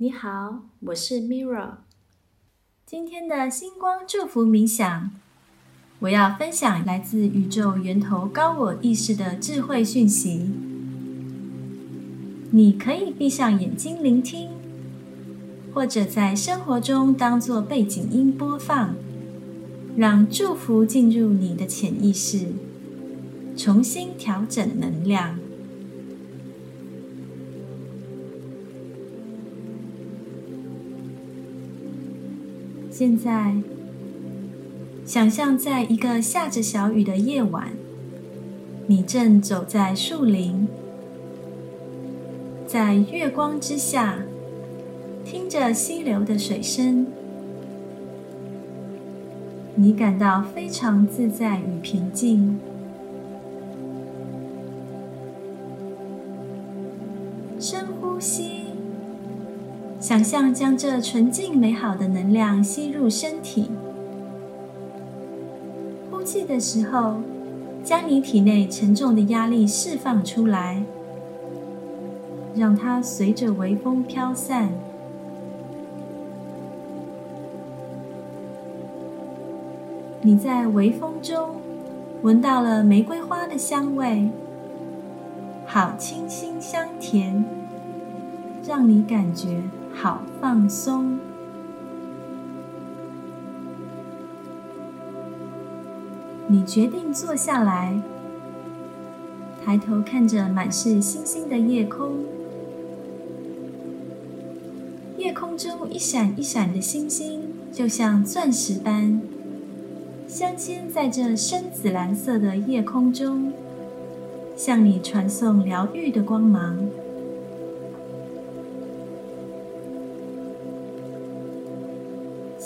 你好，我是 Mira。今天的星光祝福冥想，我要分享来自宇宙源头高我意识的智慧讯息。你可以闭上眼睛聆听，或者在生活中当做背景音播放，让祝福进入你的潜意识，重新调整能量。现在，想象在一个下着小雨的夜晚，你正走在树林，在月光之下，听着溪流的水声，你感到非常自在与平静。想象将这纯净美好的能量吸入身体，呼气的时候，将你体内沉重的压力释放出来，让它随着微风飘散。你在微风中闻到了玫瑰花的香味，好清新香甜，让你感觉。好放松。你决定坐下来，抬头看着满是星星的夜空。夜空中一闪一闪的星星，就像钻石般镶嵌在这深紫蓝色的夜空中，向你传送疗愈的光芒。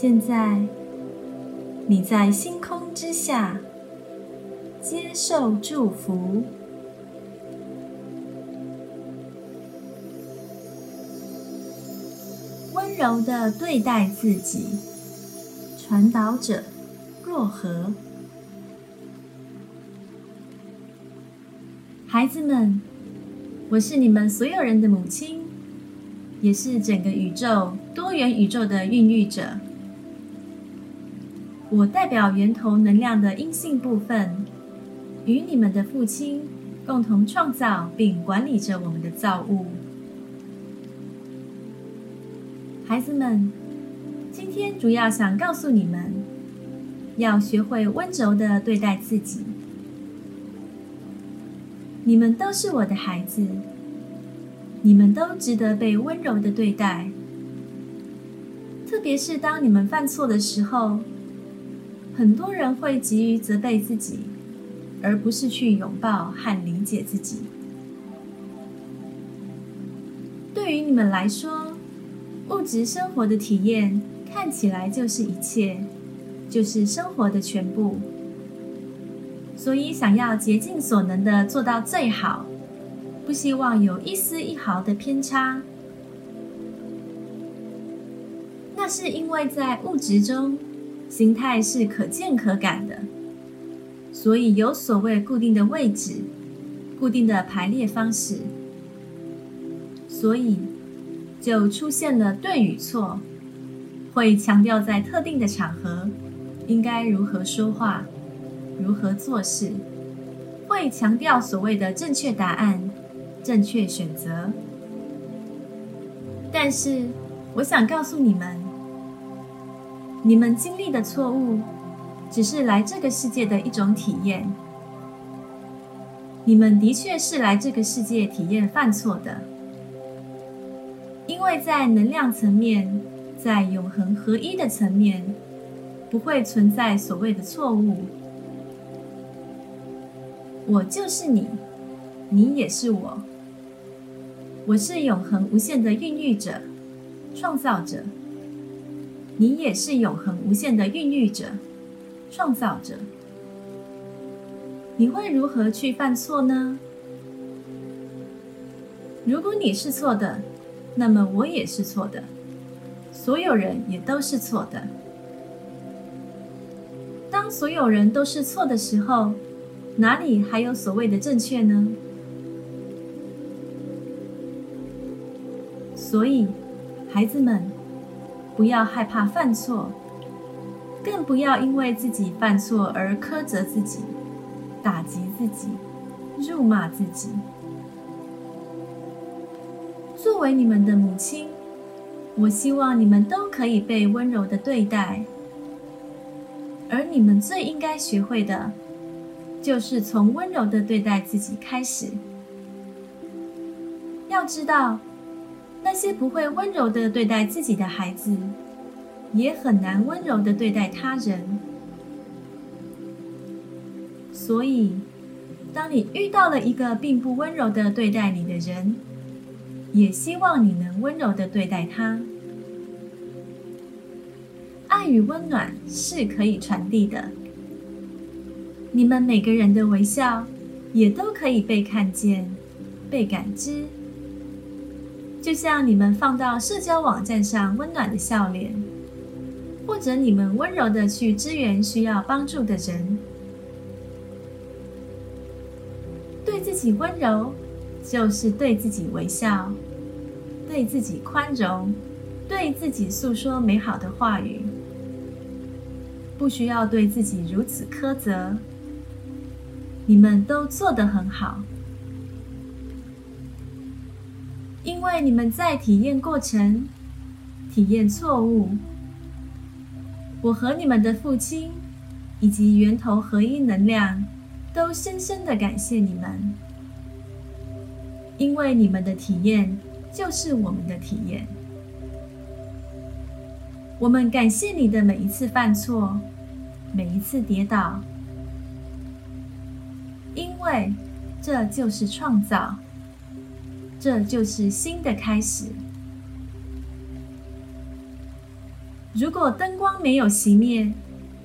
现在，你在星空之下接受祝福，温柔的对待自己。传导者若何？孩子们，我是你们所有人的母亲，也是整个宇宙多元宇宙的孕育者。我代表源头能量的阴性部分，与你们的父亲共同创造并管理着我们的造物。孩子们，今天主要想告诉你们，要学会温柔的对待自己。你们都是我的孩子，你们都值得被温柔的对待，特别是当你们犯错的时候。很多人会急于责备自己，而不是去拥抱和理解自己。对于你们来说，物质生活的体验看起来就是一切，就是生活的全部。所以，想要竭尽所能的做到最好，不希望有一丝一毫的偏差。那是因为在物质中。形态是可见可感的，所以有所谓固定的位置、固定的排列方式，所以就出现了对与错，会强调在特定的场合应该如何说话、如何做事，会强调所谓的正确答案、正确选择。但是，我想告诉你们。你们经历的错误，只是来这个世界的一种体验。你们的确是来这个世界体验犯错的，因为在能量层面，在永恒合一的层面，不会存在所谓的错误。我就是你，你也是我。我是永恒无限的孕育者、创造者。你也是永恒无限的孕育者、创造者。你会如何去犯错呢？如果你是错的，那么我也是错的，所有人也都是错的。当所有人都是错的时候，哪里还有所谓的正确呢？所以。孩子们，不要害怕犯错，更不要因为自己犯错而苛责自己、打击自己、辱骂自己。作为你们的母亲，我希望你们都可以被温柔的对待。而你们最应该学会的，就是从温柔的对待自己开始。要知道，那些不会温柔的对待自己的孩子，也很难温柔的对待他人。所以，当你遇到了一个并不温柔的对待你的人，也希望你能温柔的对待他。爱与温暖是可以传递的。你们每个人的微笑，也都可以被看见、被感知。就像你们放到社交网站上温暖的笑脸，或者你们温柔的去支援需要帮助的人，对自己温柔，就是对自己微笑，对自己宽容，对自己诉说美好的话语，不需要对自己如此苛责。你们都做得很好。因为你们在体验过程、体验错误，我和你们的父亲以及源头合一能量都深深的感谢你们，因为你们的体验就是我们的体验。我们感谢你的每一次犯错，每一次跌倒，因为这就是创造。这就是新的开始。如果灯光没有熄灭，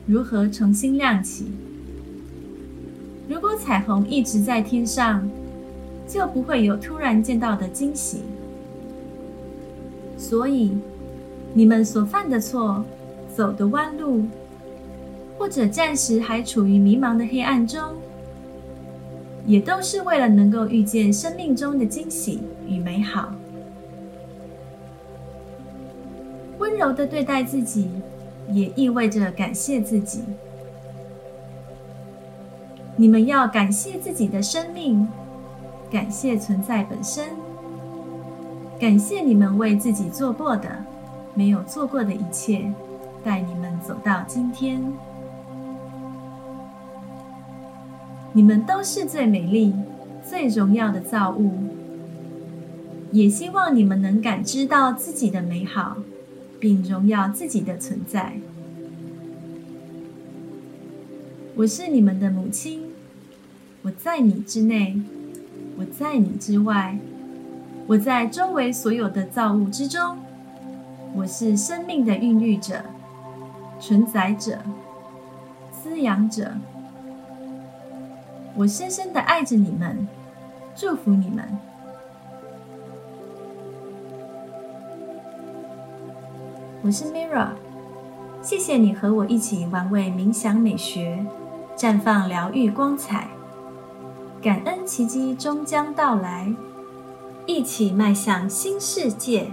如何重新亮起？如果彩虹一直在天上，就不会有突然见到的惊喜。所以，你们所犯的错、走的弯路，或者暂时还处于迷茫的黑暗中。也都是为了能够遇见生命中的惊喜与美好。温柔的对待自己，也意味着感谢自己。你们要感谢自己的生命，感谢存在本身，感谢你们为自己做过的、没有做过的一切，带你们走到今天。你们都是最美丽、最荣耀的造物，也希望你们能感知到自己的美好，并荣耀自己的存在。我是你们的母亲，我在你之内，我在你之外，我在周围所有的造物之中。我是生命的孕育者、存载者、滋养者。我深深的爱着你们，祝福你们。我是 Mira，谢谢你和我一起玩味冥想美学，绽放疗愈光彩。感恩奇迹终将到来，一起迈向新世界。